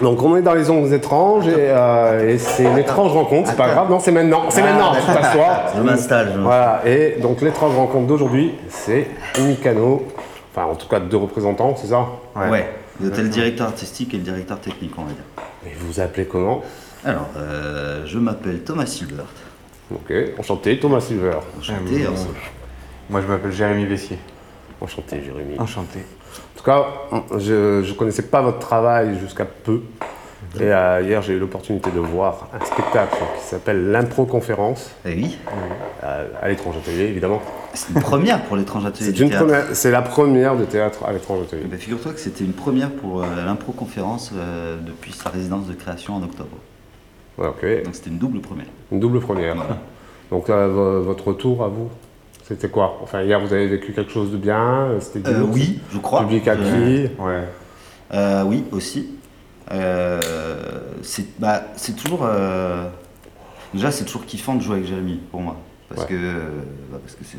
Donc on est dans les ondes étranges et, euh, et c'est une étrange rencontre, c'est pas grave, non c'est maintenant, c'est maintenant, tu t'assois. Je m'installe. je Voilà, et donc l'étrange rencontre d'aujourd'hui, c'est Mikano, enfin en tout cas deux représentants, c'est ça. Ouais. Vous êtes le directeur artistique et le directeur technique, on va dire. Et vous vous appelez comment Alors, euh, je m'appelle Thomas Silbert. Ok, enchanté, Thomas Silver. Enchanté. Euh, alors, Moi, je m'appelle Jérémy Vessier. Enchanté Jérémy. Enchanté. En tout cas, je ne connaissais pas votre travail jusqu'à peu. Et euh, hier, j'ai eu l'opportunité de voir un spectacle qui s'appelle l'Impro Conférence, Eh oui, euh, à l'étrange atelier évidemment. c'est une première pour l'étrange atelier C'est la première de théâtre à l'étrange atelier. Figure-toi que c'était une première pour euh, l'impro-conférence euh, depuis sa résidence de création en octobre. Ouais, ok, Donc c'était une double première. une double première. Voilà. Donc vo- votre retour à vous, c'était quoi? Enfin, hier, vous avez vécu quelque chose de bien C'était du Euh, oui, je crois. Public acquis Ouais. Euh, oui, aussi. Euh, c'est bah, c'est toujours. euh, déjà, c'est toujours kiffant de jouer avec Jérémy pour moi. Parce Ouais. que euh, bah, parce que c'est.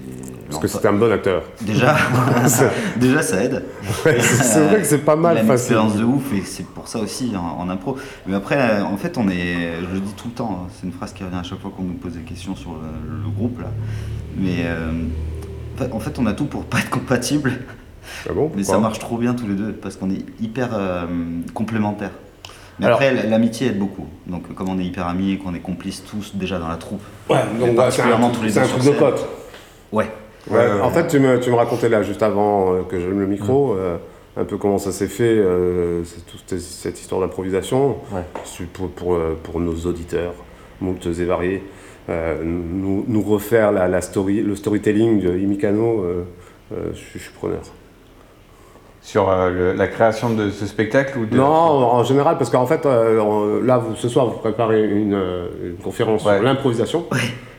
Parce que c'était un bon acteur. Déjà, déjà, ça aide. Ouais, c'est vrai que c'est pas mal une expérience de ouf et c'est pour ça aussi en, en impro. Mais après, euh, en fait, on est. Je le dis tout le temps. hein, c'est une phrase qui revient à chaque fois qu'on nous pose des questions sur le, le groupe là. Mais euh, en fait- on a tout pour pas être compatible. Ah bon Mais ça marche trop bien tous les deux parce qu'on est hyper euh, complémentaires. Mais Alors- après, l'amitié aide beaucoup. Donc, comme on est hyper amis et qu'on est complices tous déjà dans la troupe. Ouais, donc bah, c'est un, particulièrement tous les c'est deux un sur truc de scène. pote. Ouais. En fait, tu me, tu me racontais là, juste avant euh, que j'allume le micro, euh, un peu comment ça s'est fait, euh, c'est toute cette- histoire d'improvisation, Ouais. C'est pour, pour, pour nos auditeurs, moultes et variés, euh, nous, nous refaire la, la story, le storytelling de Imikano, euh, euh, je suis preneur. Sur euh, le- la création de ce spectacle ou de... Non, en général, parce qu'en fait, euh, on- là, vous, ce soir, vous préparez une, euh, une conférence Ouais. sur l'improvisation,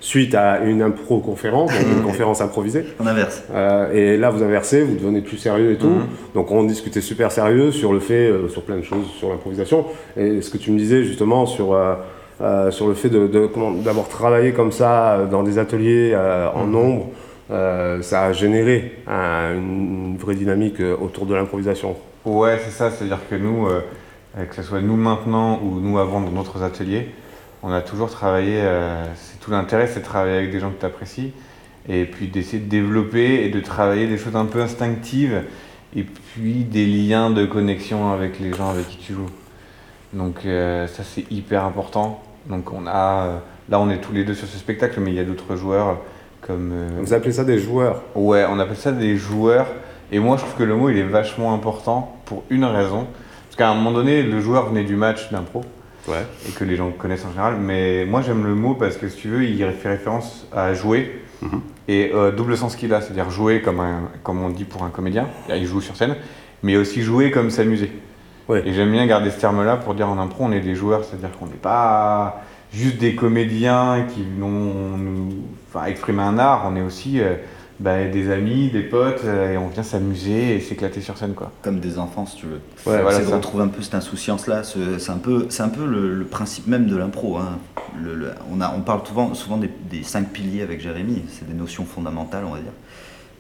suite à une impro-conférence, donc une conférence improvisée. On inverse. Euh, et là, vous inversez, vous devenez plus sérieux et tout. Mhm. Donc, on discutait super sérieux sur le fait, euh, sur plein de choses, sur l'improvisation. Et ce que tu me disais justement sur, euh, euh, sur le fait de, de- d'avoir travaillé comme ça dans des ateliers euh, en nombre, euh, ça a généré un- une vraie dynamique euh, autour de l'improvisation. Ouais, c'est ça. C'est-à-dire que nous, euh, que ce soit nous maintenant ou nous avant dans d'autres ateliers, on a toujours travaillé. c'est tout l'intérêt, c'est de travailler avec des gens que tu apprécies et puis d'essayer de développer et de travailler des choses un peu instinctives et puis des liens de connexion avec les gens avec qui tu joues. Donc ça c'est hyper important. Donc on a là on est tous les deux sur ce spectacle, mais il y a d'autres joueurs comme euh, Vous appelez ça des joueurs Ouais, on appelle ça des joueurs. Et moi, je trouve que le mot, il est vachement important pour une raison. Parce qu'à un moment donné, le joueur venait du match d'impro, Ouais. et que les gens connaissent en général. Mais moi, j'aime le mot parce que, si tu veux, il fait référence à jouer. Mhm. Et euh, double sens qu'il a, c'est-à-dire jouer comme, un, comme on dit pour un comédien, il joue sur scène, mais aussi jouer comme s'amuser. Ouais. Et j'aime bien garder ce terme-là pour dire en impro, on est des joueurs, c'est-à-dire qu'on n'est pas juste des comédiens qui vont nous enfin, exprimer un art, on est aussi euh, bah, des amis, des potes, euh, et on vient s'amuser et s'éclater sur scène. quoi. Comme des enfants, si tu veux. Ouais, voilà, c'est de ça. retrouver un peu cette insouciance-là. ce- C'est un peu, un peu le, le principe même de l'impro. hein. Le- le- on, a- on parle souvent, souvent des, des cinq piliers avec Jérémy. C'est des notions fondamentales, on va dire,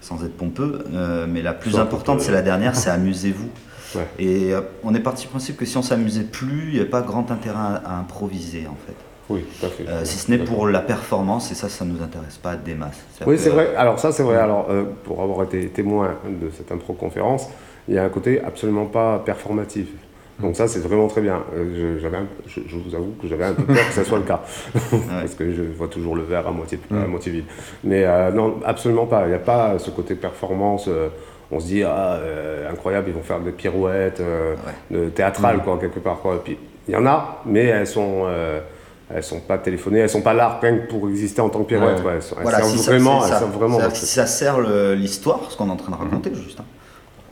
sans être pompeux. Euh, mais la plus Soit importante, c'est la dernière, c'est amusez-vous. Ouais. Et on est parti du principe que si on s'amusait plus, il n'y a pas grand intérêt à, à improviser, en fait. Oui, tout à fait. Euh, si ce n'est pour la performance, et ça, ça ne nous intéresse pas des masses. Oui, c'est vrai. Alors ça, c'est vrai. Alors, euh, pour avoir été témoin de cette impro-conférence, il y a un côté absolument pas performatif. Donc ça, c'est vraiment très bien. Euh, je, j'avais un- je, je vous avoue que j'avais un peu peur que ça soit le cas. Parce que je vois toujours le verre à moitié, à Mm. moitié vide. Mais euh, non, absolument pas. Il n'y a pas ce côté performance. euh, on se dit, ah, euh, incroyable, ils vont faire des pirouettes euh, de théâtrales, quoi, quelque part. Quoi. Et puis, il y en a, mais elles sont... elles sont pas téléphonées, elles sont pas là rien que pour exister en tant que pirouette. Ouais. ouais. Elles, elles Voilà, servent si ça- vraiment, elles ça. servent vraiment. Ça- ça sert l'histoire, ce qu'on est en train de raconter, juste, hein,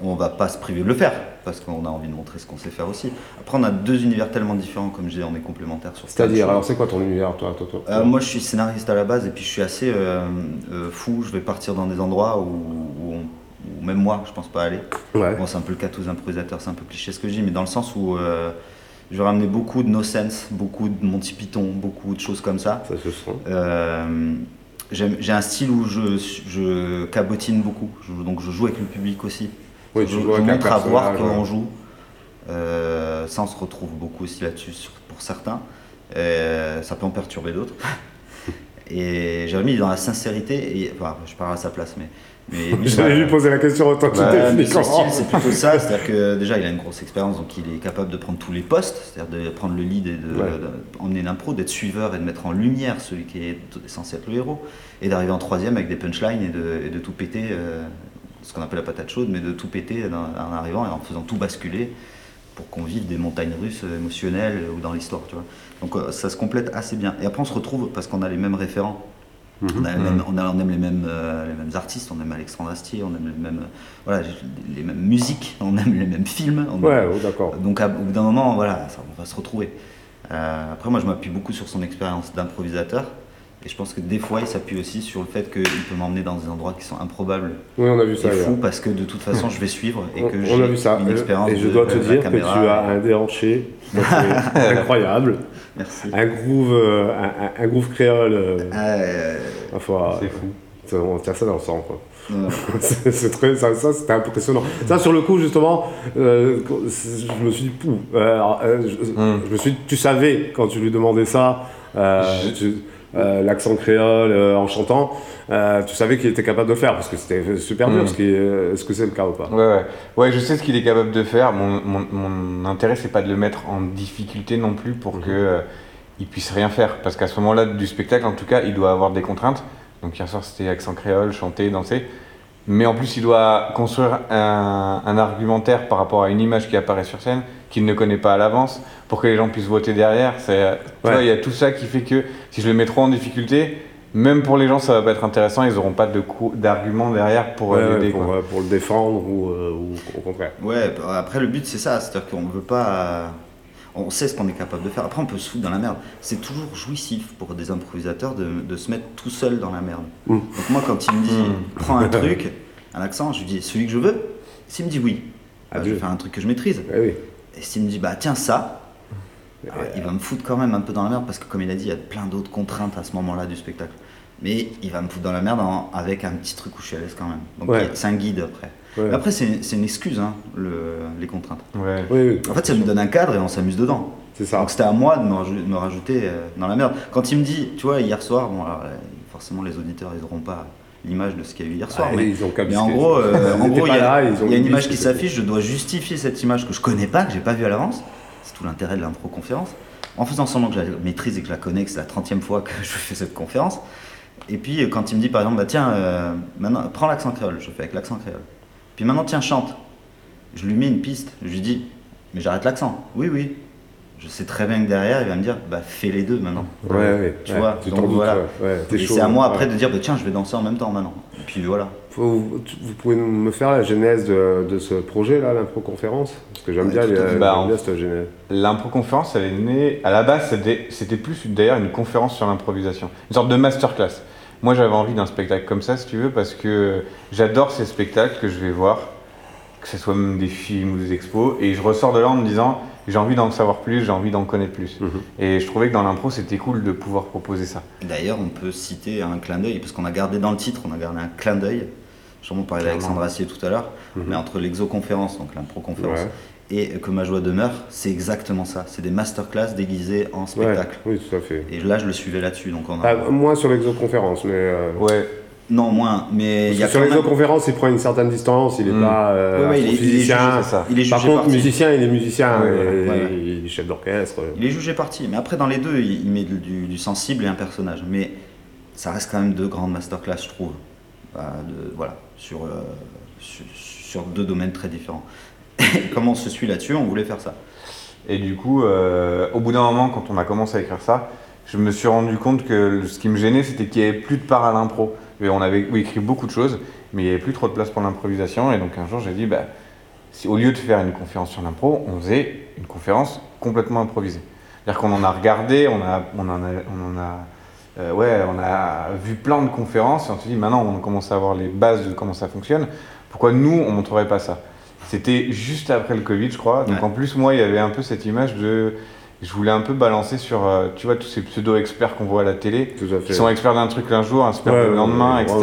on va pas se priver de le faire, parce qu'on a envie de montrer ce qu'on sait faire aussi. Après, on a deux univers tellement différents, comme je dis, on est complémentaires sur de C'est-à-dire, alors c'est quoi ton univers, toi, toi, toi Euh, moi, je suis scénariste à la base, et puis je suis assez euh, euh, fou. Je vais partir dans des endroits où, où on- où même moi, je pense pas aller. Ouais. Bon, c'est un peu le cas tous les improvisateurs, c'est un peu cliché ce que je dis, mais dans le sens où euh, je vais ramener beaucoup de No Sense, beaucoup de Monty Python, beaucoup de choses comme ça. Ça se sent. Euh, J'ai un style où je, je cabotine beaucoup, Je- donc je joue avec le public aussi. Oui, je, tu joues montre à voir comment on joue. Euh, ça, on se retrouve beaucoup aussi là-dessus pour certains. Euh, ça peut en perturber d'autres. Et Jérémy, il est dans la sincérité, et, enfin, je parle à sa place, mais. mais lui, Je vais lui poser la question autant Ouais, mais définit son style, c'est plutôt ça. C'est-à-dire que déjà, il a une grosse expérience, donc il est capable de prendre tous les postes, c'est-à-dire de prendre le lead et de, Ouais. l'impro, d'être suiveur et de mettre en lumière celui qui est censé être le héros, et d'arriver en troisième avec des punchlines et de, et de tout péter, euh, ce qu'on appelle la patate chaude, mais de tout péter dans- en arrivant et en faisant tout basculer pour qu'on vive des montagnes russes émotionnelles ou dans l'histoire, tu vois. Donc euh, ça se complète assez bien. Et après, on se retrouve parce qu'on a les mêmes référents. On, a les mêmes- on, a- on aime les mêmes, euh, les mêmes artistes, on aime Alexandre Astier, on aime les mêmes, euh, voilà, les mêmes musiques, on aime les mêmes films. on aime- Ouais, oh, d'accord. Donc à- au bout d'un moment, voilà, ça, on va se retrouver. Après, moi, je m'appuie beaucoup sur son expérience d'improvisateur. Et je pense que des fois, il s'appuie aussi sur le fait qu'il peut m'emmener dans des endroits qui sont improbables Oui, on a vu et ça. hier. fous parce que de toute façon, je vais suivre et que on a j'ai vu ça. une expérience Et je dois te de dire que tu as un déhanché incroyable. Merci. Un groove, euh, un, groove créole. euh, Euh, ma foi, C'est fou. on tient ça dans le sang, quoi. c'est c'est très, ça, ça, c'était impressionnant. Ça, sur le coup, justement, euh, c'est- je me suis dit, pouh. euh, alors, euh, je, Mm. je me suis dit, tu savais quand tu lui demandais ça, euh, Je- tu- euh, l'accent créole euh, en chantant, euh, tu savais qu'il était capable de faire parce que c'était super dur. Mm. est- Est-ce que c'est le cas ou pas Ouais, ouais. Ouais, je sais ce qu'il est capable de faire. Mon, mon, mon intérêt, c'est pas de le mettre en difficulté non plus pour Mhm. que il puisse rien faire. Parce qu'à ce moment-là du spectacle, en tout cas, il doit avoir des contraintes. Donc hier soir, c'était accent créole, chanter, danser. Mais en plus, il doit construire un, un argumentaire par rapport à une image qui apparaît sur scène qu'il ne connaît pas à l'avance pour que les gens puissent voter derrière. C'est, Ouais. il y a tout ça qui fait que si je le mets trop en difficulté, même pour les gens, ça va pas être intéressant. Ils n'auront pas de d'argument derrière pour Ouais, euh, l'aider. pour, euh, pour le défendre ou, euh, ou au contraire. Ouais, bah, après le but c'est ça, c'est-à-dire qu'on veut pas. On sait ce qu'on est capable de faire. Après, on peut se foutre dans la merde. C'est toujours jouissif pour des improvisateurs de, de se mettre tout seul dans la merde. Mm. Donc, moi, quand il me dit Mm. prends un truc, un accent, je lui dis celui que je veux. S'il me dit oui, bah, je vais faire un truc que je maîtrise. Eh oui. Et s'il me dit bah tiens ça, alors, il va me foutre quand même un peu dans la merde parce que, comme il a dit, il y a plein d'autres contraintes à ce moment-là du spectacle. Mais il va me foutre dans la merde en- avec un petit truc où je suis à l'aise quand même. Donc, Ouais. c'est un guide après. Ouais. Après, c'est c'est une excuse, hein, le- les contraintes. Ouais. Oui, oui, En fait, ça nous donne un cadre et on s'amuse dedans. c'est ça. Donc c'était à moi de me, de me rajouter euh, dans la merde. Quand il me dit, tu vois, hier soir, bon, alors, euh, forcément les auditeurs, ils n'auront pas l'image de ce qu'il y a eu hier soir. Ah, mais, ils ont mais en gros, euh, en gros, il y, a- là, y une image qui s'affiche, je dois justifier cette image que je connais pas, que j'ai pas vue à l'avance. C'est tout l'intérêt de l'impro-conférence. En faisant semblant que je la maîtrise et que je la connais, que c'est la 30e fois que je fais cette conférence. Et puis quand il me dit par exemple, bah tiens, euh, maintenant, prends l'accent créole, je fais avec l'accent créole. Puis maintenant, tiens, chante. Je lui mets une piste, je lui dis, mais j'arrête l'accent. Oui, oui. Je sais très bien que derrière, il va me dire, bah fais les deux maintenant. Ouais, ouais. Tu ouais, vois, tu donc t'en doutes, voilà. ouais, ouais, t'es Et c'est à moi ouais. après de dire, bah, tiens, je vais danser en même temps maintenant. Et puis voilà. Vous pouvez me faire la genèse de, de ce projet-là, l'impro-conférence? Parce que j'aime Ouais, bien, les- Bah, bien cette genèse. L'impro-conférence, elle est née. À la base, c'était c'était plus d'ailleurs une conférence sur l'improvisation. Une sorte de masterclass. Moi, j'avais envie d'un spectacle comme ça, si tu veux, parce que j'adore ces spectacles que je vais voir, que ce soit même des films ou des expos, et je ressors de là en me disant j'ai envie d'en savoir plus, j'ai envie d'en connaître plus. Mhm. Et je trouvais que dans l'impro, c'était cool de pouvoir proposer ça. D'ailleurs, on peut citer un clin d'œil, parce qu'on a gardé dans le titre, on a gardé un clin d'œil. Sûrement on parlait Clairement. d'Alexandre Assier tout à l'heure, Mhm. mais entre l'exoconférence, donc l'impro-conférence, Ouais. Et que ma joie demeure, c'est exactement ça. C'est des masterclass déguisés en spectacle. Ouais, oui, tout à fait. Et là, je le suivais là-dessus. Donc on a... Ah, moins sur l'exoconférence, mais. euh, Ouais, Non, moins. Mais y a que sur même- l'exoconférence, il prend une certaine distance, il n'est Mm. pas euh, Ouais, ouais, il est- il est musicien. jugé, ça. Il est Par contre, parti. musicien, il est musicien, et il est chef d'orchestre. Il est jugé parti, mais après dans les deux, il il met du, du sensible et un personnage. Mais ça reste quand même deux grandes masterclass, je trouve. Bah, de- voilà, sur, euh, sur, sur deux domaines très différents. Comme on se suit là-dessus, on voulait faire ça. Et du coup, euh, au bout d'un moment, quand on a commencé à écrire ça, je me suis rendu compte que ce qui me gênait, c'était qu'il n'y avait plus de part à l'impro. On avait écrit beaucoup de choses, mais il n'y avait plus trop de place pour l'improvisation. Et donc un jour, j'ai dit, bah, si, au lieu de faire une conférence sur l'impro, on faisait une conférence complètement improvisée. C'est-à-dire qu'on en a regardé, on, a, vu plein de conférences, et on s'est dit, maintenant, on commence à avoir les bases de comment ça fonctionne. Pourquoi nous, on ne montrerait pas ça? C'était juste après le Covid, je crois. Donc Ouais. en plus, moi, il y avait un peu cette image de je voulais un peu balancer sur, euh, tu vois, tous ces pseudo-experts qu'on voit à la télé, Tout à fait. qui sont experts d'un truc un jour, experts Ouais, le lendemain, ouais, etc.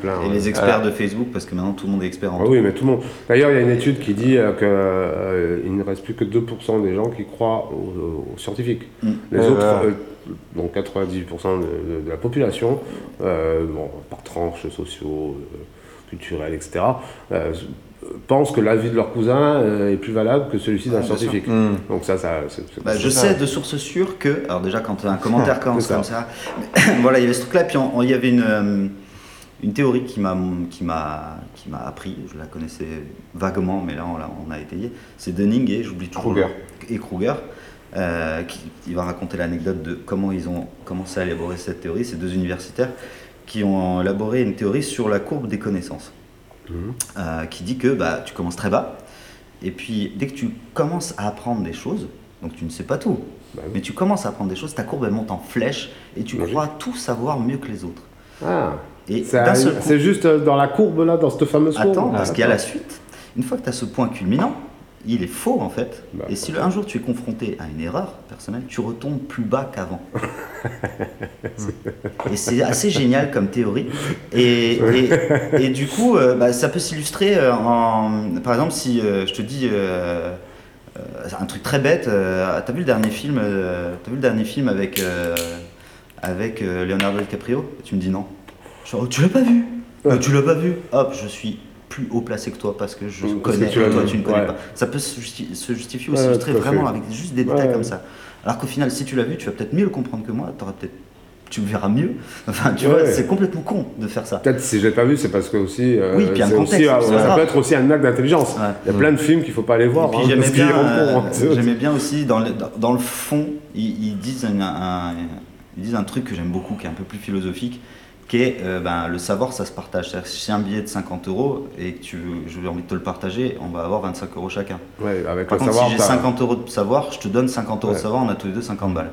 plein, Et les experts de Facebook, parce que maintenant tout le monde est expert en Ah tout. oui, mais tout le monde. D'ailleurs, il y a une étude qui dit euh, qu'il ne reste plus que 2% des gens qui croient aux, aux scientifiques. Mm. Les Ouais, autres, ouais. euh, donc 98% de, de- de la population, euh, bon, par tranches sociaux, euh, culturels, etc., euh, pensent que l'avis de leur cousin euh, est plus valable que celui-ci d'un sûr. scientifique. Hmm. Donc ça, ça Bah, je ça. sais de sources sûres que, alors déjà quand un commentaire commence C'est ça. comme ça, voilà, il y avait ce truc-là, puis il y avait une, euh, une théorie qui m'a qui m'a qui m'a appris, je la connaissais vaguement, mais là on, l'a- on a étayé. C'est Dunning et j'oublie toujours Kruger. et Kruger. euh, qui, il va raconter l'anecdote de comment ils ont commencé à élaborer cette théorie. Ces deux universitaires qui ont élaboré une théorie sur la courbe des connaissances, Euh, qui dit que bah, tu commences très bas, et puis dès que tu commences à apprendre des choses, donc tu ne sais pas tout, Bah oui. mais tu commences à apprendre des choses, ta courbe elle monte en flèche, et tu Logique. crois tout savoir mieux que les autres. Ah, Et c'est juste euh, dans la courbe là, dans cette fameuse courbe. attends, Ah, parce qu'il y a la suite. Une fois que tu as ce point culminant, il est faux en fait. Bah, et si un jour tu es confronté à une erreur personnelle, tu retombes plus bas qu'avant. et c'est assez génial comme théorie. Et, et, et du coup, euh, bah, ça peut s'illustrer euh, en. Par exemple, si euh, je te dis. euh, un truc très bête, t'as vu le dernier film, t'as vu le dernier film avec avec Leonardo DiCaprio? Tu me dis non. Je oh, tu l'as pas vu? Tu l'as pas vu? Hop, je suis plus haut placé que toi parce que je parce connais que et toi tu ne connais ouais. pas. Ça peut se, justi- se justifier ou s'illustrer vraiment avec juste des détails comme ça. Alors qu'au final, si tu l'as vu, tu vas peut-être mieux le comprendre que moi. Peut-être, tu le verras mieux. Enfin, tu Ouais. vois, c'est complètement con de faire ça. Peut-être si je l'ai pas vu, c'est parce que aussi. euh, Oui, puis un contexte, aussi, euh, ça grave. peut être aussi un acte d'intelligence. Ouais. Il y a plein de films qu'il faut pas aller voir. Hein, j'aimais bien, euh, j'aimais bien aussi dans le, dans, dans le fond, ils, ils disent un, un- ils disent un truc que j'aime beaucoup, qui est un peu plus philosophique, qui est euh, ben, le savoir, ça se partage. Si j'ai un billet de 50 euros et que tu, veux- j'ai envie de te le partager, on va avoir 25 euros chacun. Ouais, avec Par le contre, savoir, si j'ai t'as- 50 euros de savoir, je te donne 50 euros Ouais. de savoir, on a tous les deux 50 balles.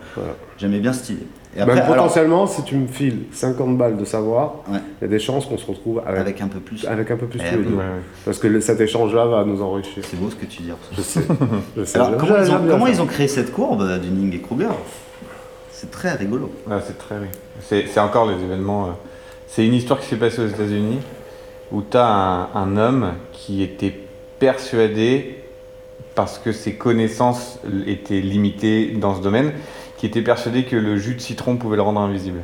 J'aimais bien cette idée. Et après, potentiellement, si tu me files 50 balles de savoir, il y a des chances qu'on se retrouve avec, avec, avec un peu plus. un peu plus tous les deux. Parce que le- cet échange-là va nous enrichir. C'est beau ce que tu dis. Je sais. Je sais. Alors, comment, ils ont, comment ils ont créé cette courbe euh, du Ning et Kruger? C'est très rigolo. Ouais, c'est très oui. C'est encore les événements. euh, C'est une histoire qui s'est passée aux États-Unis où tu as un, un homme qui était persuadé, parce que ses connaissances étaient limitées dans ce domaine, qui était persuadé que le jus de citron pouvait le rendre invisible.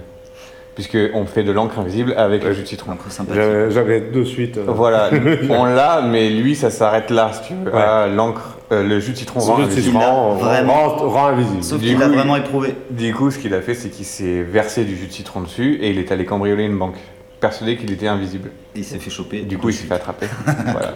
Puisqu'on fait de l'encre invisible avec le jus de citron. J'avais j'avais de suite. euh, Voilà, on l'a, mais lui, ça s'arrête là, si tu veux. Ouais. Ah, l'encre, euh, le jus de citron rend le invisible. citron Il a rend, vraiment- rend- invisible. Sauf Du qu'il l'a coup, vraiment éprouvé. Du coup, ce qu'il a fait, c'est qu'il s'est versé du jus de citron dessus et il est allé cambrioler une banque, persuadé qu'il était invisible. Et il s'est fait choper. Du coup, il s'est fait attraper. voilà.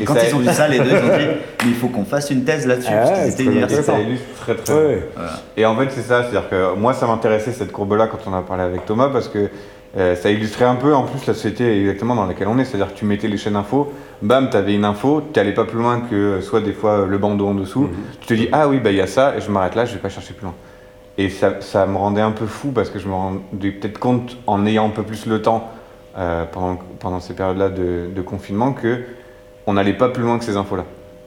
Et quand ils ont vu ça, les deux, ils ont dit Mais il faut qu'on fasse une thèse là-dessus. Ah parce qu'ils c'est étaient très très très Ouais. bien. Voilà. Et en fait, c'est ça, c'est-à-dire que moi, ça m'intéressait cette courbe-là quand on a parlé avec Thomas parce que euh, ça illustrait un peu en plus la société exactement dans laquelle on est. C'est-à-dire que tu mettais les chaînes info, bam, tu avais une info, tu n'allais pas plus loin que euh, soit des fois le bandeau en dessous. Tu te dis, ah oui, bah il y a ça, et je m'arrête là, je vais pas chercher plus loin. Et ça, ça me rendait un peu fou parce que je me rendais peut-être compte en ayant un peu plus le temps euh, pendant, pendant ces périodes-là de, de confinement que on n'allait pas plus loin que ces infos-là.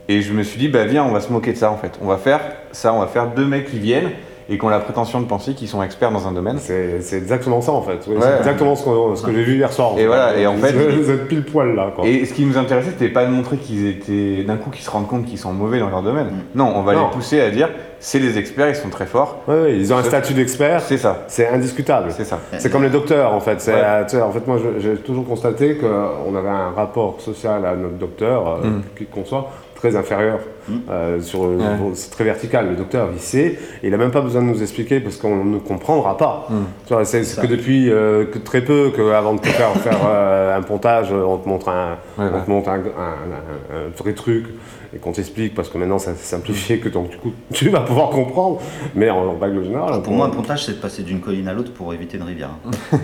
Et je me suis dit, bah viens, on va se moquer de ça en fait. On va faire ça, on va faire deux mecs qui viennent et qui ont la prétention de penser qu'ils sont experts dans un domaine. C'est exactement ça en fait. Oui, Ouais. c'est exactement ce, que j'ai vu hier soir. en Et fait. voilà, et en fait- Vous êtes pile poil là. Quoi. Et ce qui nous intéressait, c'était pas de montrer qu'ils étaient d'un coup qu'ils se rendent compte qu'ils sont mauvais dans leur domaine. Non, on va Non. les pousser à dire, c'est les experts, ils sont très forts. Ouais, ouais, ils ont un statut d'expert, C'est ça, c'est indiscutable. c'est ça. C'est comme les docteurs en fait. Ouais. en fait, moi j'ai toujours constaté qu'on avait un rapport social à notre docteur, euh, Mm. qui qu'on soit, très inférieur. Mm. Euh, sur, Ouais. C'est très vertical. Le docteur, il sait, et il n'a même pas besoin de nous expliquer parce qu'on ne comprendra pas. Mm. Tu vois, c'est que depuis euh, que très peu qu'avant de te faire faire euh, un pontage, on te montre un, Ouais, on ouais. te montre un, un- un- un vrai truc et qu'on t'explique parce que maintenant ça s'est simplifié que donc du coup tu vas pouvoir comprendre. Mais en, en règle générale, Alors, pour moi, un pontage, c'est de passer d'une colline à l'autre pour éviter une rivière. hein.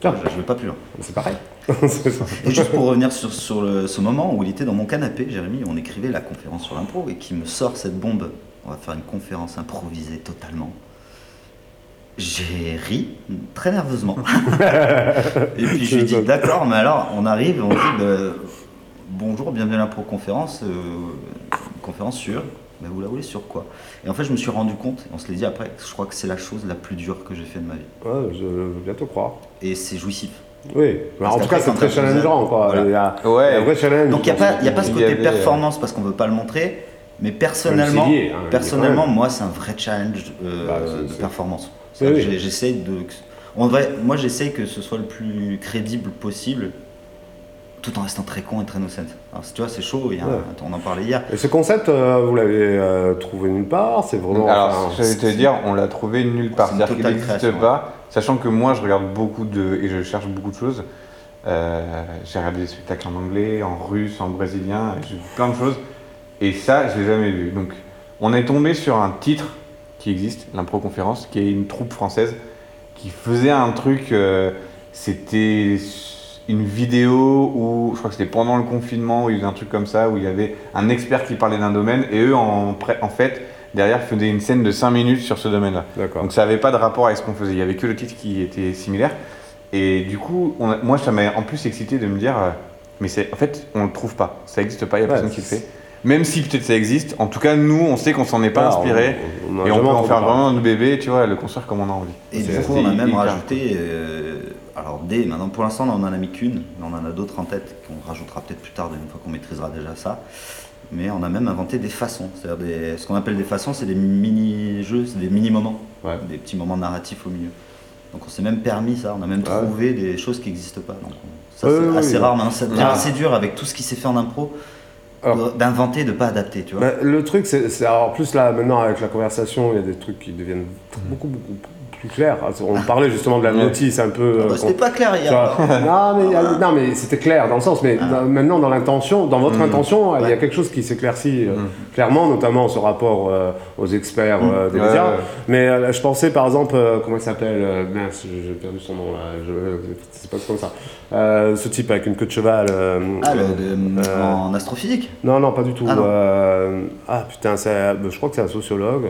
Tiens. je, je vais pas plus loin. c'est pareil. C'est ça. Et juste pour revenir sur, sur le- ce moment où il était dans mon canapé, Jérémy, on écrivait la conférence sur l'impro, et qui me sort cette bombe. On va faire une conférence improvisée totalement. J'ai ri très nerveusement. et puis je lui dis d'accord, mais alors on arrive et on dit bah, bonjour, bienvenue à l'impro conférence, euh, conférence sur Mais vous la voulez sur quoi? Et en fait, je me suis rendu compte, on se l'est dit après, je crois que c'est la chose la plus dure que j'ai fait de ma vie. Ouais, je veux bien te croire. Et c'est jouissif. Oui, Parce en tout cas, c'est très challengeant. Quoi. Voilà. Il y a, Ouais. il y a un vrai challenge. Donc il n'y a, pas- y a pas ce côté avait, euh, performance parce qu'on ne veut pas le montrer, mais personnellement, hein, personnellement moi, c'est un vrai challenge euh, Bah, de performance. Oui, oui. J'essaie de. on devrait- moi, j'essaie que ce soit le plus crédible possible, tout en restant très con et très innocent. Alors, tu vois, c'est chaud. il y a un- Ouais. on en parlait hier. Et ce concept, euh, vous l'avez euh, trouvé nulle part C'est vraiment. Alors, enfin, j'allais te dire, on l'a trouvé nulle part. C'est-à-dire qu'il n'existe pas, sachant que moi, je regarde beaucoup de. et je cherche beaucoup de choses. Euh, j'ai regardé des spectacles en anglais, en russe, en brésilien, j'ai vu plein de choses. Et ça, je l'ai jamais vu. Donc, on est tombé sur un titre qui existe, l'impro conférence, qui est une troupe française qui faisait un truc. euh, c'était une vidéo où, je crois que c'était pendant le confinement, où il y avait un truc comme ça, où il y avait un expert qui parlait d'un domaine, et eux, en, fait, derrière, faisaient une scène de 5 minutes sur ce domaine-là. Donc ça n'avait pas de rapport avec ce qu'on faisait, il y avait que le titre qui était similaire. Et du coup, on a- moi, ça m'a en plus excité de me dire, euh, mais c'est, en fait, on le trouve pas, ça n'existe pas, il n'y a Ouais, personne qui le fait. Même si peut-être ça existe, en tout cas, nous, on sait qu'on s'en est pas Ah, inspiré, on- et on peut en faire vraiment notre bébé, tu vois, le construire comme on a envie. Et C'est- du coup, c'est on a même rajouté. euh, alors, des, maintenant, pour l'instant, on en a mis qu'une, mais on en a d'autres en tête qu'on rajoutera peut-être plus tard, une fois qu'on maîtrisera déjà ça. Mais on a même inventé des façons. C'est-à-dire des- ce qu'on appelle des façons, c'est des mini-jeux, c'est des mini-moments, Ouais. des petits moments narratifs au milieu. Donc, on s'est même permis ça, on a même Ouais. trouvé des choses qui n'existent pas. Donc, on- ça, c'est assez rare maintenant. Ça devient Ah. assez dur avec tout ce qui s'est fait en impro d'inventer, de pas adapter, tu vois. Bah, le truc, c'est c'est- alors, en plus là, maintenant avec la conversation, il y a des trucs qui deviennent beaucoup, beaucoup plus clairs. Ah, On parlait justement de la Ouais. notice un peu. Ah euh, bah, C'était pas clair hier. non, mais, a- non, mais c'était clair dans le sens, mais Ah. dans- maintenant dans l'intention, dans votre Mm. intention, il y a Ouais. quelque chose qui s'éclaircit euh, Mm. clairement, notamment ce rapport euh, aux experts euh, des Ouais, médias. ouais. Mais euh, je pensais par exemple, euh, comment il s'appelle euh, Mince, j'ai perdu son nom là, je, c'est pas comme ça. Euh, ce type avec une queue de cheval. euh, Ah, le- le- euh, en astrophysique? Non, non, pas du tout. Ah. Euh, ah putain, c'est- je crois que c'est un sociologue.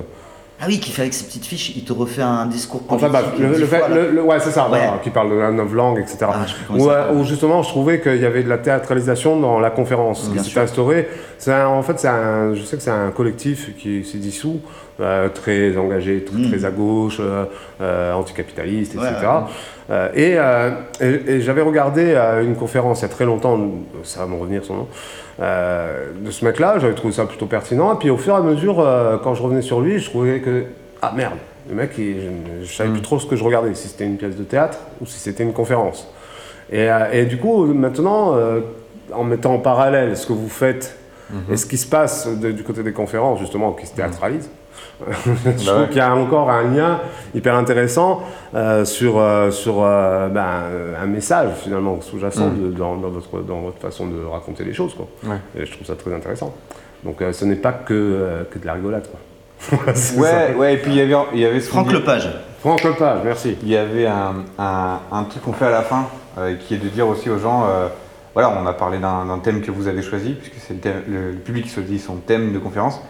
Ah oui, qui fait avec ses petites fiches, il te refait un discours Enfin, bah, le, le fait, fois, là. le- le- ouais, c'est ça, Ouais. qui parle de la langue, etc. Ah, Où, euh, où justement, je trouvais qu'il y avait de la théâtralisation dans la conférence Bien qui s'est instaurée. En fait, c'est un, je sais que c'est un collectif qui s'est dissous, euh, très engagé, très, Mm. très à gauche, euh, euh, anticapitaliste, etc. Ouais, ouais. Et et- et j'avais regardé une conférence il y a très longtemps, ça va me revenir son nom, de ce mec-là, j'avais trouvé ça plutôt pertinent. Et puis au fur et à mesure, euh, quand je revenais sur lui, je trouvais que, ah merde, le mec, il- je, je savais Mm. plus trop ce que je regardais, si c'était une pièce de théâtre ou si c'était une conférence. Et, euh, et du coup, maintenant, euh, en mettant en parallèle ce que vous faites Mhm. et ce qui se passe de- du côté des conférences, justement, qui se théâtralisent, je Bah trouve ouais. qu'il y a encore un lien hyper intéressant euh, sur, euh, sur euh, ben, un message finalement sous-jacent Mm. dans, dans votre, dans votre façon de raconter les choses. Quoi. Ouais. Et je trouve ça très intéressant. Donc euh, ce n'est pas que, euh, que de la rigolade. Quoi. Ouais, ça. ouais, et puis il y avait, il y avait Franck dit- Lepage. Franck Lepage, merci. Il y avait un, un- un truc qu'on fait à la fin, euh, qui est de dire aussi aux gens, euh, voilà, on a parlé d'un thème que vous avez choisi, puisque c'est le, thème- le- le public qui choisit son thème de conférence,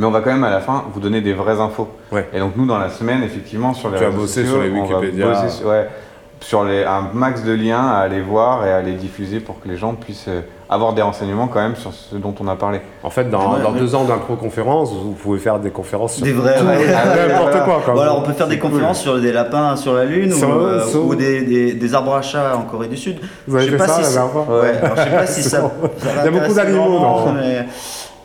mais on va quand même à la fin vous donner des vraies infos. Ouais. Et donc nous, dans la semaine, effectivement, sur les Tu as réseaux bossé sociaux, sur les on va Wikipédia. bosser sur- ouais, sur les, un max de liens à aller voir et à les diffuser pour que les gens puissent euh, avoir des renseignements quand même sur ce dont on a parlé. En fait, dans, Ouais, dans ouais. deux ans d'impro-conférence, vous pouvez faire des conférences sur Des vrais. tout, ouais. n'importe Voilà. quoi. Bon, alors on peut faire des conférences sur des lapins sur la Lune Sur- ou, euh, sur- ou des, des- des arbres à chat en Corée du Sud. Vous avez Je sais fait pas ça si la dernière fois Ouais, alors je sais pas si ça. Il y a beaucoup d'animaux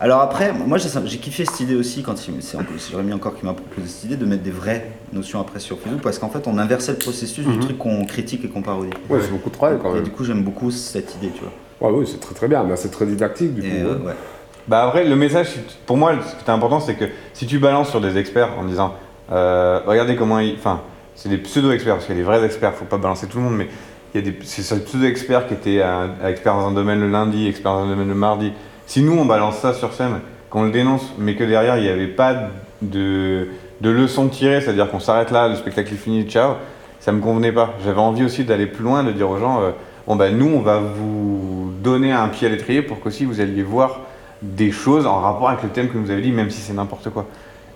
Alors après, moi j'ai kiffé cette idée aussi quand il- c'est c'est Rémi encore qui m'a proposé cette idée de mettre des vraies notions après sur Facebook parce qu'en fait on inversait le processus Mhm. du truc qu'on critique et qu'on parodie. Ouais, c'est beaucoup de travail quand Et même. du coup j'aime beaucoup cette idée, tu vois. Ouais, oui, c'est très très bien, mais c'est très didactique du Et, coup. euh, hein. ouais. Bah après, le message, pour moi, ce qui est important, c'est que si tu balances sur des experts en disant, euh, regardez comment ils, enfin, c'est des pseudo-experts, parce qu'il y a des vrais experts, faut pas balancer tout le monde, mais il y a des, pseudo-experts qui étaient euh, experts dans un domaine le lundi, experts dans un domaine le mardi. Si nous, on balance ça sur scène, qu'on le dénonce, mais que derrière, il n'y avait pas de, de leçon tirée, c'est-à-dire qu'on s'arrête là, le spectacle est fini, ciao, ça me convenait pas. J'avais envie aussi d'aller plus loin, de dire aux gens, euh, bon bah nous, on va vous donner un pied à l'étrier pour qu'aussi vous alliez voir des choses en rapport avec le thème que vous avez dit, même si c'est n'importe quoi.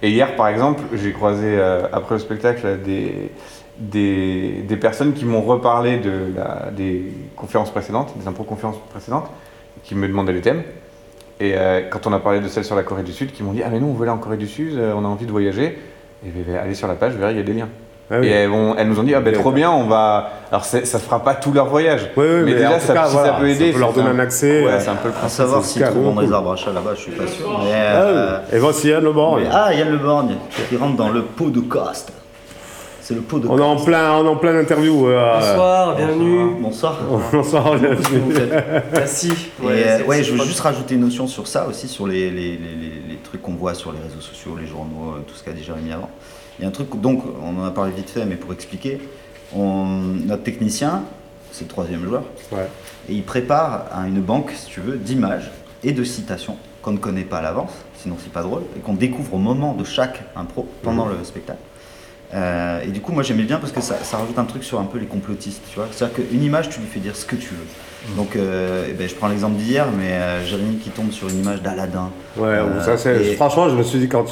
Et hier, par exemple, j'ai croisé, euh, après le spectacle, des, des, des personnes qui m'ont reparlé de des conférences précédentes, des impro-conférences précédentes, qui me demandaient les thèmes. Et euh, quand on a parlé de celle sur la Corée du Sud, qui m'ont dit Ah, mais nous, on veut aller en Corée du Sud, euh, on a envie de voyager. Et ben, ben, allez sur la page, vous verrez, il y a des liens. Ah oui. Et elles, vont- elles nous ont dit Ah, ben trop bien, on va. Alors, ça ne fera pas tout leur voyage. Oui, oui, mais, mais déjà, en ça, cas, si voilà, ça peut aider. ça peut leur donner un accès, Ouais, euh, c'est un peu le À principe. savoir c'est s'ils des cool. arbres achats là-bas, je suis pas sûr. Mais, Ah euh, oui. Et voici Yann Le Borgne. mais- ah, Yann Le Borgne qui rentre dans le pot de coste. C'est le pot de On est en plein, on est en plein interview. euh, Bonsoir, bienvenue. Bonsoir. Bonsoir, bienvenue. Merci. Euh, ouais, c'est je veux juste rajouter une notion sur ça aussi, sur les, les- les- les- les trucs qu'on voit sur les réseaux sociaux, les journaux, euh, tout ce qu'a dit Jérémy avant. Il y a un truc, donc on en a parlé vite fait, mais pour expliquer, on- notre technicien, c'est le troisième joueur, Ouais. et il prépare à une banque, si tu veux, d'images et de citations qu'on ne connaît pas à l'avance, sinon c'est pas drôle, et qu'on découvre au moment de chaque impro, pendant le spectacle. Euh, et du coup, moi j'aimais bien parce que ça, ça rajoute un truc sur un peu les complotistes, tu vois. C'est-à-dire qu'une image, tu lui fais dire ce que tu veux. Donc, euh, eh ben, je prends l'exemple d'hier, mais euh, Jérémy qui tombe sur une image d'Aladin. Ouais, Euh, ça, c'est- et- franchement, je me suis dit, quand,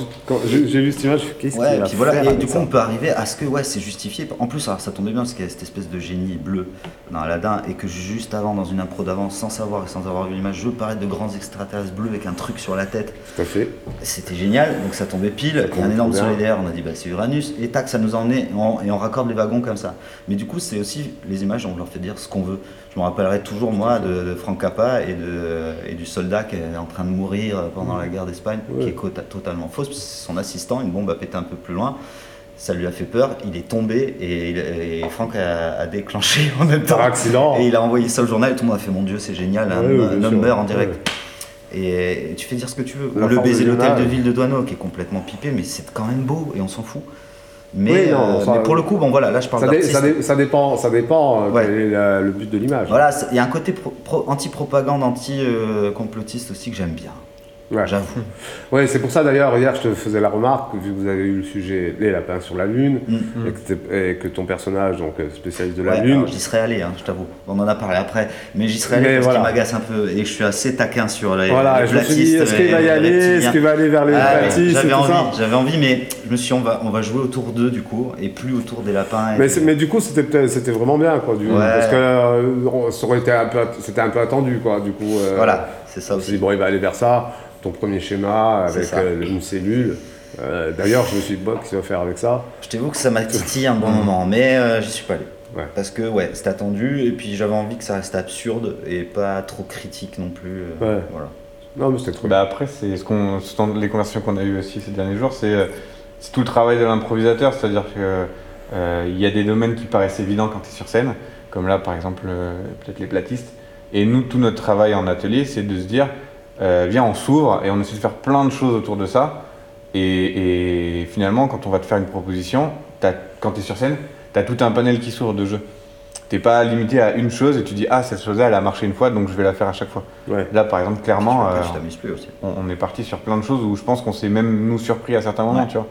j'ai vu cette image, qu'est-ce Ouais, qu'il et va puis voilà, et du coup on peut arriver à ce que ouais, c'est justifié. En plus, alors, ça tombait bien parce qu'il y a cette espèce de génie bleu dans Aladdin et que juste avant, dans une impro d'avance, sans savoir et sans avoir vu l'image, je parlais de grands extraterrestres bleus avec un truc sur la tête. Tout à fait. C'était génial, donc ça tombait pile. Il y a un énorme bien. soleil derrière, on a dit bah, c'est Uranus, et tac, ça nous et on, et on raccorde les wagons comme ça. Mais du coup, c'est aussi les images, on leur fait dire ce qu'on veut. Je me rappellerai toujours, moi, de, de Frank Cappa et, de, et du soldat qui est en train de mourir pendant la guerre d'Espagne, Ouais. qui est totalement fausse. parce que c'est Son assistant, une bombe a pété un peu plus loin. Ça lui a fait peur, il est tombé et, et Franck a, a déclenché en même temps. Par accident. Et il a envoyé ça au journal et tout le monde a fait Mon Dieu, c'est génial, un, un sûr. number en direct. Ouais. Et tu fais dire ce que tu veux. Ou le baiser l'hôtel de ville de Douaneau qui est complètement pipé, mais c'est quand même beau et on s'en fout. Mais, Oui, non, euh, ça- mais pour le coup, bon voilà, là je parle Ça, dé- ça dé- ça dépend, ça dépend euh, Ouais. quel est la- le but de l'image. Voilà, il y a un côté pro- pro- anti-propagande, anti-complotiste aussi que j'aime bien. Ouais. J'avoue. Ouais, c'est pour ça d'ailleurs, hier, je te faisais la remarque, vu que vous avez eu le sujet Les lapins sur la Lune, Mm. et, que t'es- et que ton personnage, donc euh, spécialiste de la Ouais, Lune, J'y serais allé, hein, je t'avoue. On en a parlé après, mais j'y serais allé Mais parce voilà. qu'il m'agace un peu et je suis assez taquin sur les. voilà, les je me suis dit, est-ce qu'il va y aller, est-ce qu'il va aller vers les Ah, platistes J'avais envie, j'avais envie, mais je me suis dit, on va, on va jouer autour d'eux du coup, et plus autour des lapins. et mais, des- mais du coup, c'était vraiment bien, quoi, du, Ouais. parce que euh, on- ça aurait été un peu, c'était un peu attendu, quoi, du coup. euh, Voilà, c'est ça s'est dit, aussi. bon, il va aller vers ça, ton premier schéma avec euh, une cellule. Euh, D'ailleurs, je me suis dit, bon, qu'est-ce qu'il va faire avec ça? Je t'avoue que ça m'a titillé un bon moment, mais euh, j'y suis pas allé. Ouais. Parce que ouais, c'était attendu, et puis j'avais envie que ça reste absurde et pas trop critique non plus. euh, Ouais. Voilà. Non, mais c'était trop Bah après, c'est ce qu'on, ce les conversations qu'on a eues aussi ces derniers jours, c'est, c'est tout le travail de l'improvisateur, c'est-à-dire que euh, il y a des domaines qui paraissent évidents quand tu es sur scène, comme là par exemple euh, peut-être les platistes. Et nous, tout notre travail en atelier, c'est de se dire, euh, viens, on s'ouvre et on essaie de faire plein de choses autour de ça. Et, et finalement, quand on va te faire une proposition, quand tu es sur scène, tu as tout un panel qui s'ouvre de jeux. T'es pas limité à une chose et tu dis, ah, cette chose-là, elle a marché une fois, donc je vais la faire à chaque fois. Ouais. Là, par exemple, clairement, euh, plus aussi. on, on est parti sur plein de choses où je pense qu'on s'est même nous surpris à certains moments, Ouais. tu vois.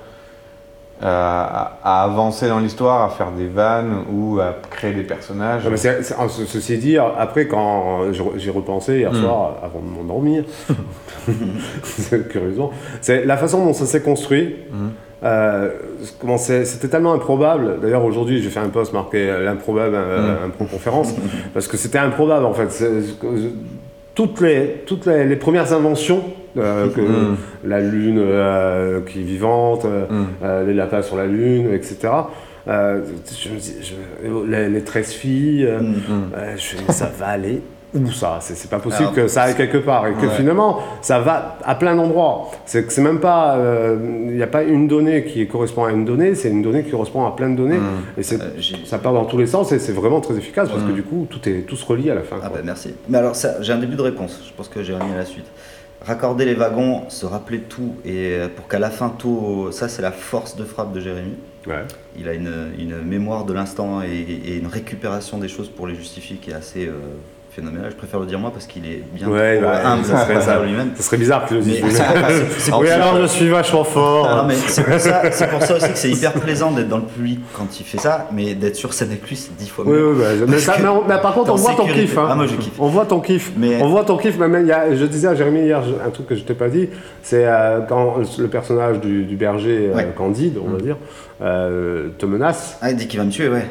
Euh, à, à avancer dans l'histoire, à faire des vannes ou à créer des personnages. Non, mais ce- ceci dit, après, quand j'ai- repensé hier Mm. soir, avant de m'endormir, curieusement, c'est la façon dont ça s'est construit. Euh, c'est- C'était tellement improbable. D'ailleurs, aujourd'hui, j'ai fait un post marqué euh, l'improbable euh, Mm. impro-conférence, parce que c'était improbable en fait. Toutes les, toutes les, les premières inventions, euh, que Mm. la Lune euh, qui est vivante, euh, Mm. euh, les lapins sur la Lune, etc. Je me dis, je- les, les 13 filles, Mm. Mm. euh, je ça va aller où ça C'est pas possible Alors, que ça aille quelque part et que Ouais. finalement ça va à plein d'endroits. C'est que c'est même pas, euh, il n'y a pas une donnée qui correspond à une donnée, c'est une donnée qui correspond à plein de données Mm. et Euh, ça part dans tous les sens et c'est vraiment très efficace parce que Mm. du coup tout est tout se relie à la fin. Ah quoi. bah merci. Mais alors ça, j'ai un début de réponse. Je pense que j'ai remis à la suite. Raccorder les wagons, se rappeler tout et euh, pour qu'à la fin tout, ça c'est la force de frappe de Jérémy. Ouais. Il a une, une mémoire de l'instant et, et une récupération des choses pour les justifier qui est assez euh, Je préfère le dire moi parce qu'il est bien Ouais, trop bah, humble ça serait ça. lui-même. Bizarre que je le dise. oui alors je suis vachement fort. C'est pour, ça- c'est pour ça aussi que c'est hyper plaisant d'être dans le public quand il fait ça, mais d'être sur scène avec lui, c'est dix fois Oui, mieux. oui, bah, mais, ça- que mais on- mais par contre, on voit ton kiff. hein. Ah, moi, je kiffe. On voit ton kiff. Mais- On voit ton kiff. Mais même, il y a- je disais à Jérémy hier un truc que je t'ai pas dit. C'est euh, quand le personnage du, du berger, euh, Ouais. Candide, on va dire, euh, te menace. Ah, il dit qu'il va me tuer, ouais.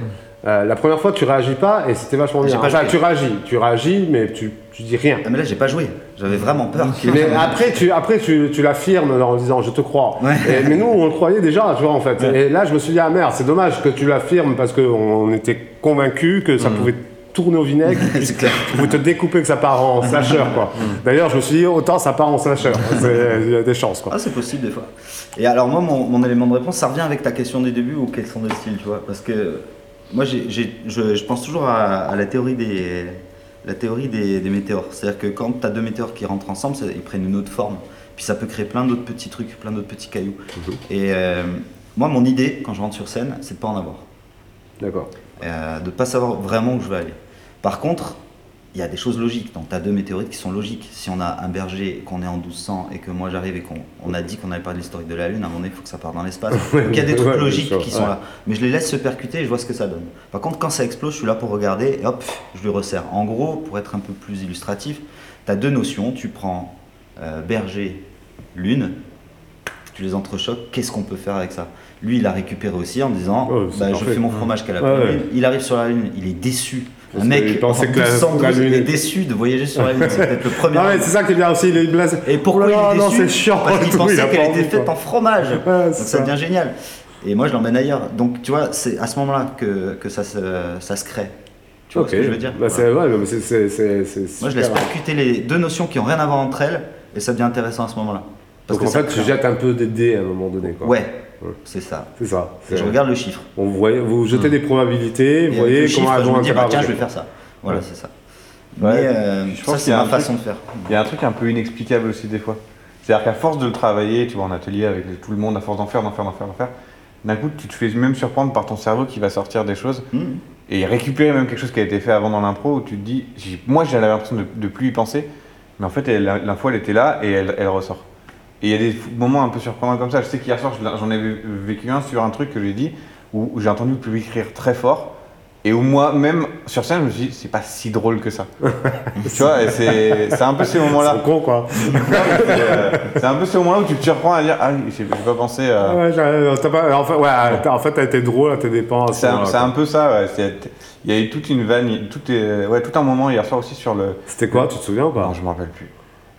Euh, la première fois, tu réagis pas et c'était vachement bien. pas Enfin, tu réagis, tu réagis, mais tu, tu dis rien. Ah, mais là, j'ai pas joué. J'avais vraiment peur. Mais après, tu, après tu, tu l'affirmes en disant je te crois. Ouais. Et- mais nous, on le croyait déjà, tu vois, en fait. Et là, je me suis dit, ah merde, c'est dommage que tu l'affirmes parce qu'on était convaincus que ça pouvait tourner au vinaigre, C'est clair. tu pouvais te découper que ça part en slasher, quoi. D'ailleurs, je me suis dit, autant ça part en slasher. Il y a des chances, quoi. Ah, c'est possible des fois. Et alors, moi, mon, mon élément de réponse, ça revient avec ta question du début ou quels sont les styles, tu vois? Parce que moi, je, je pense toujours à, à la théorie des, la théorie des, des météores. C'est-à-dire que quand tu as deux météores qui rentrent ensemble, ça- ils prennent une autre forme. Puis ça peut créer plein d'autres petits trucs, plein d'autres petits cailloux. Et euh, moi, mon idée, quand je rentre sur scène, c'est de pas en avoir. D'accord. Euh, de pas savoir vraiment où je vais aller. Par contre, il y a des choses logiques. Donc, tu as deux météorites qui sont logiques. Si on a un berger, qu'on est en 1200 et que moi j'arrive et qu'on on a dit qu'on avait parlé de l'historique de la Lune, à un moment donné, il faut que ça parte dans l'espace. Donc, il y a des trucs Ouais, logiques qui sont ouais. là. Mais je les laisse se percuter et je vois ce que ça donne. Par contre, quand ça explose, je suis là pour regarder et hop, je lui resserre. En gros, pour être un peu plus illustratif, tu as deux notions. Tu prends euh, berger, lune, tu les entrechoques, qu'est-ce qu'on peut faire avec ça? Lui, il a récupéré aussi en disant c'est bah, Je fais mon fromage qu'à la Ouais, pleine ouais. lune. Il arrive sur la Lune, il est déçu. Un mec qu'il pensait en que la- 1212, la Lune il est déçu de voyager sur la Lune. C'est peut-être le premier. Non, mais c'est ça qui est bien aussi, il est blasé. Et pourquoi Oh il est non, déçu chiant. Parce qu'il il pensait a qu'elle était faite en fromage. Ouais, Donc ça ça. devient génial. Et moi, je l'emmène ailleurs. Donc, tu vois, c'est à ce moment-là que, que ça, se, ça se crée. Tu vois ce que je veux dire Bah, c'est ouais, mais c'est- Moi, je laisse percuter les deux notions qui n'ont rien à voir entre elles et ça devient intéressant à ce moment-là. Parce Donc en fait, tu jettes un peu des dés à un moment donné, quoi. Ouais, Ouais. C'est ça. C'est ça. Je regarde le chiffre. On voit, vous jetez des probabilités, vous voyez le comment chiffre, elles vont bah, tiens, je interagir. vais faire ça. Voilà, Ouais. c'est ça. Ouais. Mais euh, Je ça, pense qu'il c'est y a ma un truc- façon de faire. Il y a un truc un peu inexplicable aussi des fois. C'est-à-dire qu'à force de le travailler, tu vois, en atelier avec tout le monde, à force d'en faire, d'en faire, d'en faire, d'en faire, d'un coup, tu te fais même surprendre par ton cerveau qui va sortir des choses Mhm. et récupérer même quelque chose qui a été fait avant dans l'impro où tu te dis, moi j'avais l'impression de, de plus y penser, mais en fait elle- l'info elle était là et elle, elle ressort. Et il y a des moments un peu surprenants comme ça. Je sais qu'hier soir j'en ai vé- vécu un sur un truc que j'ai dit où, j'ai entendu le public rire très fort et où moi même sur scène je me suis dit c'est pas si drôle que ça. tu vois, c'est c'est un peu ces moments-là. sont cons, quoi. C'est euh, c'est un peu ce moment-là où tu te surprends à dire Ah j'ai pas pensé à. Ah ouais, j'ai- t'as pas, en fait, ouais, t'as- en fait, t'as été drôle à tes dépens. C'est un, c'est peu ça, ouais. C'est- Il y a eu toute une vanne, tout, est, ouais, tout un moment hier soir aussi sur le. C'était quoi, tu te souviens ou pas? Non, je me rappelle plus.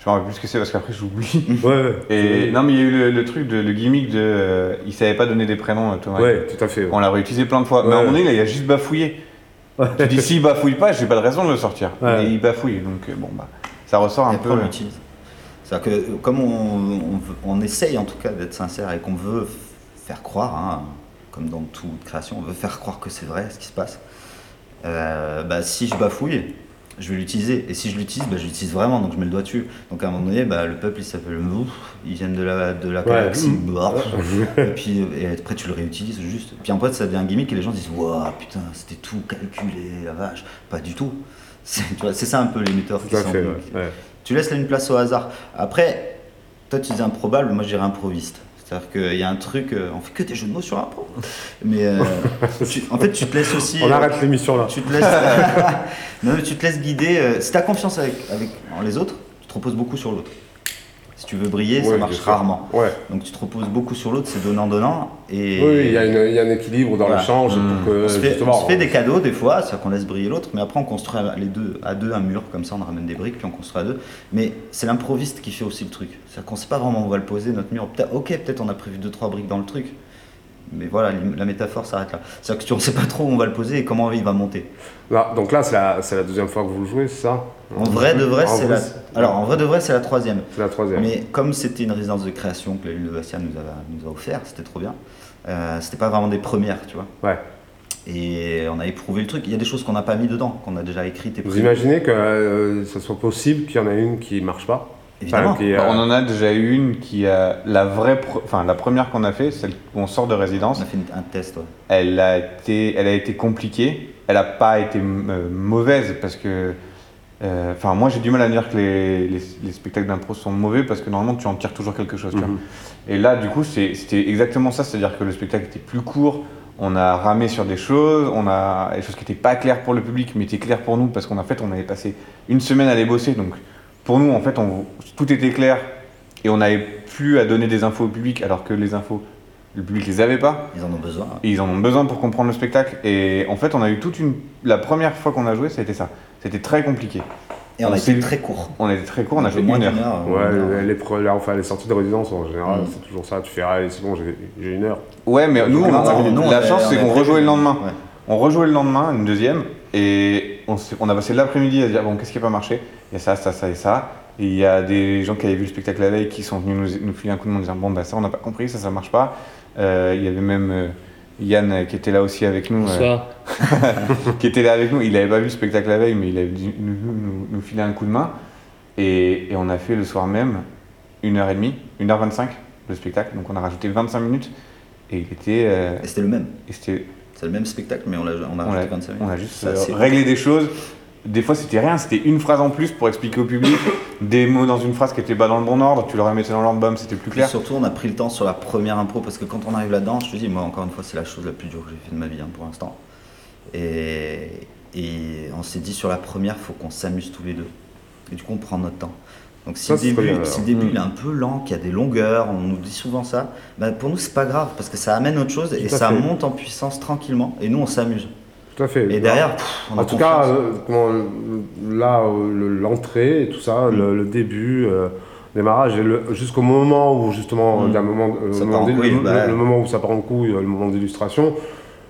Je me rappelle plus ce que c'est parce qu'après j'oublie. Ouais, ouais. Et non, mais il y a eu le, le truc, de, le gimmick de. euh, il savait pas donner des prénoms, euh, Thomas. Ouais, tout à fait. ouais. On l'a réutilisé plein de fois. Mais à un Ouais. moment donné, là, il a juste bafouillé. Ouais. Tu dis s'il bafouille pas, j'ai pas de raison de le sortir. Ouais. Mais il bafouille, donc euh, bon, bah, ça ressort un Et peu. après, on l'utilise. C'est-à-dire que euh, comme on, on, essaye en tout cas d'être sincère et qu'on veut f- faire croire, hein, comme dans toute création, on veut faire croire que c'est vrai ce qui se passe, euh, bah, si je bafouille, je vais l'utiliser. Et si je l'utilise, bah, je l'utilise vraiment, donc je mets le doigt dessus. Donc à un moment donné, bah, le peuple il s'appelle Mouf, ils viennent de la, de la galaxie. Bah, et puis et après tu le réutilises juste. Puis en fait ça devient un gimmick et les gens disent Waouh putain, c'était tout calculé, la vache. Pas du tout. C'est ça un peu les méthodes qui sont. fait, ouais. ouais. Tu laisses là une place au hasard. Après, toi tu dis improbable, moi je dirais improviste. C'est-à-dire qu'il y a un truc, euh, on fait que des jeux de mots sur l'impro. Mais euh, tu- en fait, tu te laisses aussi. On euh, arrête l'émission là. tu te laisses, non, mais tu te laisses guider. si tu as confiance avec, avec en les autres, tu te reposes beaucoup sur l'autre. Si tu veux briller, Ouais, ça marche rarement. Ouais. Donc tu te reposes beaucoup sur l'autre, c'est donnant-donnant. Et Oui, il y, a y un équilibre dans Voilà. l'échange Mmh. pour que on se, fait, justement. on se fait des cadeaux des fois, c'est-à-dire qu'on laisse briller l'autre, mais après on construit les deux, à deux un mur, comme ça on ramène des briques, puis on construit à deux. Mais c'est l'improviste qui fait aussi le truc. C'est-à-dire qu'on sait pas vraiment où on va le poser, notre mur. Ok, peut-être on a prévu deux, trois briques dans le truc, mais voilà, la métaphore s'arrête là. C'est-à-dire que tu ne sais pas trop où on va le poser et comment il va monter. Là, donc là, c'est la, c'est la deuxième fois que vous le jouez, c'est ça? En vrai de vrai, c'est la... Alors en vrai de vrai, c'est la troisième. C'est la troisième. Mais comme c'était une résidence de création que la Lune de Bastia nous a, nous a offert, c'était trop bien. Euh, c'était pas vraiment des premières, tu vois. Ouais. Et on a éprouvé le truc. Il y a des choses qu'on n'a pas mis dedans, qu'on a déjà écrites et Vous imaginez que euh, ce soit possible qu'il y en ait une qui marche pas? Évidemment. Enfin, euh, Bah, On en a déjà eu une qui a la vraie, enfin la première qu'on a fait, celle où on sort de résidence. On a fait un test, ouais. Elle a été, elle a été compliquée. Elle n'a pas été euh, mauvaise parce que, euh, enfin moi j'ai du mal à dire que les, les, les spectacles d'impro sont mauvais parce que normalement tu en tires toujours quelque chose. tu vois. Mhm. Et là du coup c'était exactement ça, c'est-à-dire que le spectacle était plus court. On a ramé sur des choses, on a des choses qui n'étaient pas claires pour le public, mais étaient claires pour nous parce qu'en fait on avait passé une semaine à les bosser. Donc pour nous en fait on- tout était clair et on n'avait plus à donner des infos au public alors que les infos Le public les avait pas. Ils en ont besoin. Et ils en ont besoin pour comprendre le spectacle. Et en fait, on a eu toute une. La première fois qu'on a joué, c'était ça. C'était très compliqué. Et on On a été très court. On était très court, on a fait une heure. Ouais, une heure. les, enfin, les sorties de résidence en général, Mm. c'est toujours ça. Tu fais, allez, c'est bon, j'ai une heure. Ouais, mais nous, on- non, la chance, c'est qu'on rejouait le lendemain. Ouais. On rejouait le lendemain, une deuxième, et on, a passé l'après-midi à se dire bon, qu'est-ce qui n'a pas marché? Il y a ça, ça, ça et ça. Et il y a des gens qui avaient vu le spectacle la veille qui sont venus nous, nous filer un coup de main en disant bon, bah ça, on n'a pas compris, ça, ça marche pas. Euh, il y avait même euh, Yann euh, qui était là aussi avec nous. euh, Bonsoir. qui était là avec nous. Il n'avait pas vu le spectacle la veille, mais il avait dû nous, nous- nous filer un coup de main. Et, et on a fait le soir même 1h30, 1h25 le spectacle. Donc on a rajouté 25 minutes. Et il était. euh, Et c'était le même. et c'était- C'est le même spectacle, mais on a, on a on, a, rajouté 25 minutes. on a juste euh, réglé des choses. Des fois, c'était rien, c'était une phrase en plus pour expliquer au public, des mots dans une phrase qui n'étaient pas dans le bon ordre, tu le remettais dans l'ordre, bam, c'était plus Et clair. surtout, on a pris le temps sur la première impro parce que quand on arrive là-dedans, je te dis, moi, encore une fois, c'est la chose la plus dure que j'ai fait de ma vie hein, pour l'instant. Et, et on s'est dit, sur la première, faut qu'on s'amuse tous les deux. Et du coup, on prend notre temps. Donc, si Ça, le début, bien, si le alors. début Mm. il est un peu lent, qu'il y a des longueurs, on nous dit souvent ça, bah, pour nous, c'est pas grave parce que ça amène autre chose et Tout ça fait. monte en puissance tranquillement. Et nous, on s'amuse. Tout à fait. Et derrière, pff, on a En tout cas, confiance. euh, là, euh, le- l'entrée et tout ça, le, le début, euh, démarrage, jusqu'au moment où justement, Mm. un moment, euh, moment couille, le- bah. le moment où ça part en couille, le moment d'illustration,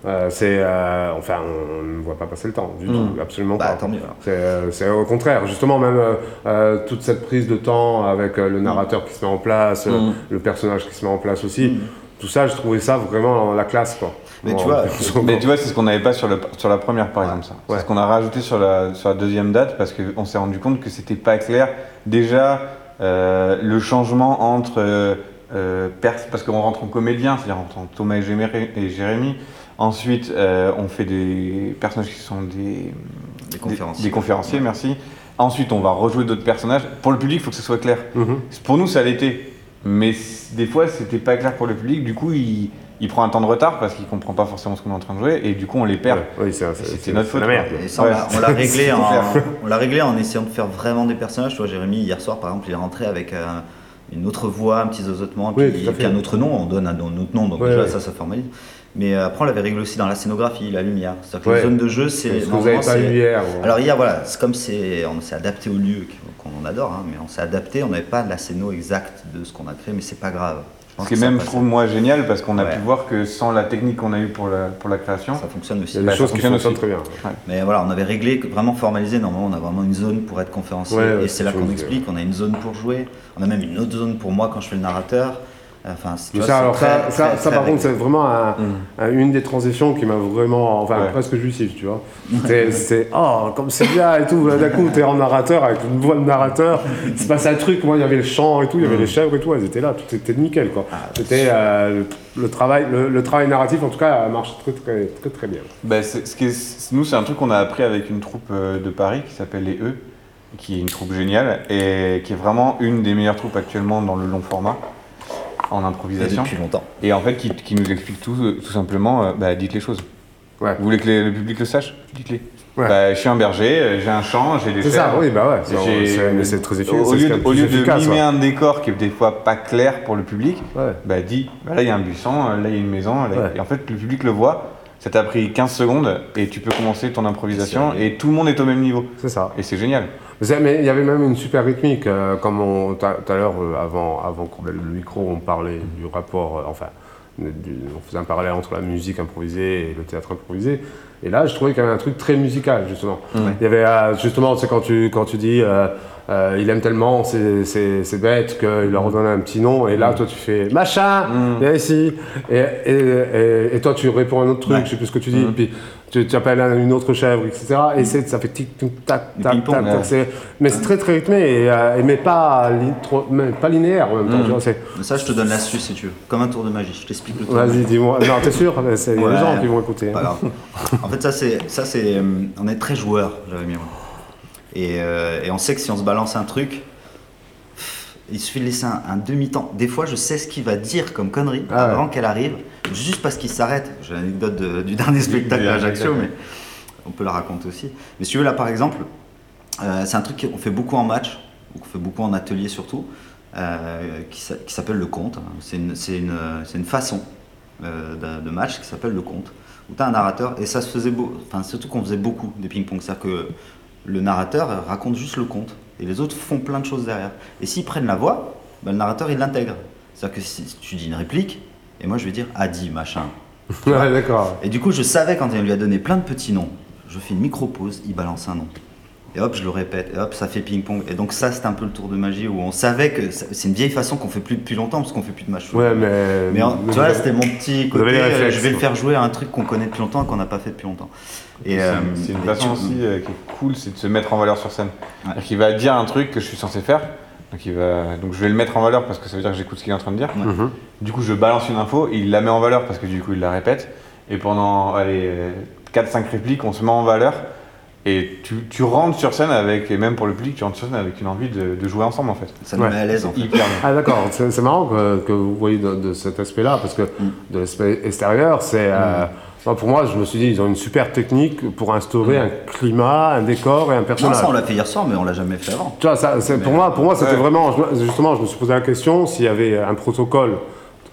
euh, c'est, euh, enfin, on ne voit pas passer le temps du Mm. tout, absolument bah, pas. tant mieux. alors. C'est, au contraire, justement, même euh, toute cette prise de temps avec le narrateur qui se met en place, le personnage qui se met en place aussi, tout ça, je trouvais ça vraiment la classe, quoi. Mais Bon, tu vois, Mais tu vois, c'est ce qu'on n'avait pas sur, le, sur la première, par exemple. Ça. C'est Ouais. ce qu'on a rajouté sur la, sur la deuxième date parce qu'on s'est rendu compte que c'était pas clair. Déjà, euh, le changement entre. euh, euh, pers- parce qu'on rentre en comédien, c'est-à-dire entre Thomas et Jémé- et Jérémy. Ensuite, euh, on fait des personnages qui sont des, Des conférenciers. des conférenciers, merci. Ensuite, on va rejouer d'autres personnages. Pour le public, il faut que ce soit clair. Mhm. Pour nous, ça l'était. Mais c- des fois, c'était pas clair pour le public. Du coup, il, il prend un temps de retard parce qu'il comprend pas forcément ce qu'on est en train de jouer. Et du coup, on les perd. Ouais, oui, C'était notre faute, la merde. quoi. Et ça, Ouais, on l'a- l'a réglé, en, clair. on l'a réglé en essayant de faire vraiment des personnages. Tu vois, Jérémy, hier soir, par exemple, il est rentré avec euh, une autre voix, un petit zozotement, Oui, puis, un autre nom. On donne un, un autre nom, donc Ouais, déjà, ouais. ça, ça formalise. Mais euh, après, on l'avait réglé aussi dans la scénographie, la lumière. C'est-à-dire que Ouais. les zones de jeu, c'est. Parce que vous n'avez pas hier. Alors, hier, voilà, c'est comme c'est, on s'est adapté au lieu qu'on adore, hein, mais on s'est adapté. On n'avait pas la scéno exacte de ce qu'on a créé, mais c'est pas grave. Ce qui est même, je trouve, moi, génial parce qu'on a Ouais. pu voir que sans la technique qu'on a eue pour la, pour la création, Ça fonctionne aussi. Il y a des Bah, choses qui fonctionne fonctionnent aussi. très bien. Mais voilà, on avait réglé, vraiment formalisé. Normalement, on a vraiment une zone pour être conférencier. Ouais, et c'est là qu'on explique. On a une zone pour jouer. On a même une autre zone pour moi quand je fais le narrateur. Enfin, vois, ça, alors très- ça, ça, très- ça, très par contre, c'est vraiment un- Mm. un- une des transitions qui m'a vraiment, enfin, Ouais. presque jouissif, tu vois. C'est, c'est, oh, comme c'est bien et tout. D'un coup, t'es en narrateur avec une voix de narrateur. Il se passe un truc. Moi, il y avait le chant et tout, il y avait les chèvres et tout. Elles étaient là, tout était nickel, quoi. Ah, C'était euh, le, le travail, le, le travail narratif, en tout cas, marche très, très, très, très bien. bah, c'est- ce qui est- nous, c'est un truc qu'on a appris avec une troupe euh, de Paris qui s'appelle les E, qui est une troupe géniale et qui est vraiment une des meilleures troupes actuellement dans le long format en Et improvisation. depuis longtemps. Et en fait, qui, qui nous explique tout, euh, tout simplement, euh, bah, dites les choses. Ouais. Vous voulez que les- le public le sache Dites-les. Ouais. Bah, je suis un berger, euh, j'ai un champ, j'ai des C'est ça, oui, bah ouais. c'est- très efficace. Au lieu, de, au lieu de mimer ouais. un décor qui est des fois pas clair pour le public, Ouais. bah dis, bah, là il y a un buisson, là il y a une maison, là- Ouais. et en fait le public le voit, ça t'a pris 15 secondes et tu peux commencer ton improvisation et tout le monde est au même niveau. C'est ça. Et c'est génial. Mais il y avait même une super rythmique, euh, comme on- tout à l'heure, euh, avant, avant le micro, on parlait du rapport, euh, enfin, du- on faisait un parallèle entre la musique improvisée et le théâtre improvisé. Et là, je trouvais qu'il y avait un truc très musical, justement. Il y avait, euh, justement, c'est quand tu, quand tu dis, il aime tellement ces, bêtes qu'il leur donne un petit nom, et là, toi, tu fais machin, Mm. viens ici. Et, et, et, et toi, tu réponds à un autre truc, Ouais. je sais plus ce que tu dis, Mm. puis tu, tu appelles un- une autre chèvre, etc. Et ça fait tic, tic, tac, tac, tac, tac. ouais. c'est- Mais c'est très très rythmé, et, euh, et- mais, pas, li- trop- mais pas linéaire en même temps. Mm. tu vois, c'est- Mais ça, je te donne l'astuce si tu veux. Comme un tour de magie. Je t'explique le tour. Vas-y, dis-moi. Non, t'es sûr C'est- Il y a des Ouais. gens qui vont écouter. hein. En fait, ça, c'est, ça, c'est, euh, on est très joueurs, Jérémy et moi. Et, euh, et on sait que si on se balance un truc, il suffit de laisser un, un demi-temps. Des fois, je sais ce qu'il va dire comme connerie Ah ouais. avant qu'elle arrive, juste parce qu'il s'arrête. J'ai l'anecdote de- du dernier spectacle du à Ajaccio, mais on peut la raconter aussi. Mais si tu veux, là, par exemple, euh, c'est un truc qu'on fait beaucoup en match, qu'on fait beaucoup en atelier surtout, euh, qui s'a- qui s'appelle le conte. hein. C'est une, c'est une, c'est une façon euh, de, match qui s'appelle Le Conte, où tu as un narrateur, et ça se faisait beau, enfin surtout qu'on faisait beaucoup des ping-pong, c'est-à-dire que le narrateur euh, raconte juste le conte, et les autres font plein de choses derrière. Et s'ils prennent la voix, ben, le narrateur il l'intègre. C'est-à-dire que si tu dis une réplique, et moi je vais dire a dit machin. Ouais, d'accord. Et du coup, je savais quand il lui a donné plein de petits noms, je fais une micro-pause, il balance un nom. Et hop, je le répète, et hop, ça fait ping-pong. Et donc, ça, c'était un peu le tour de magie où on savait que ça- c'est une vieille façon qu'on fait plus depuis longtemps parce qu'on fait plus de match. Ouais, mais. Mais en- tu vois, c'était mon petit côté, euh, réflexes, je vais le faire jouer à un truc qu'on connaît depuis longtemps et qu'on n'a pas fait depuis longtemps. Et, C'est- euh, c'est une façon tu- aussi euh, qui est cool, c'est de se mettre en valeur sur scène. Ouais. Qu'il va dire un truc que je suis censé faire, donc, il va... donc je vais le mettre en valeur parce que ça veut dire que j'écoute ce qu'il est en train de dire. Ouais. Mhm. Du coup, je balance une info, il la met en valeur parce que du coup, il la répète. Et pendant allez, 4-5 répliques, on se met en valeur. Et tu, tu rentres sur scène avec, et même pour le public, tu rentres sur scène avec une envie de, de jouer ensemble en fait. ça nous Ouais. met à l'aise en fait. Hyper bien. Ah d'accord, c'est c'est marrant que, que vous voyez de, de cet aspect-là, parce que Mm. de l'aspect extérieur, c'est... euh, moi, pour moi, je me suis dit, ils ont une super technique pour instaurer un climat, un décor et un Non, personnage. ça, on l'a fait hier soir, mais on l'a jamais fait avant. Tu vois, ça, c'est- pour moi, pour moi c'était Ouais. vraiment... justement, je me suis posé la question s'il y avait un protocole,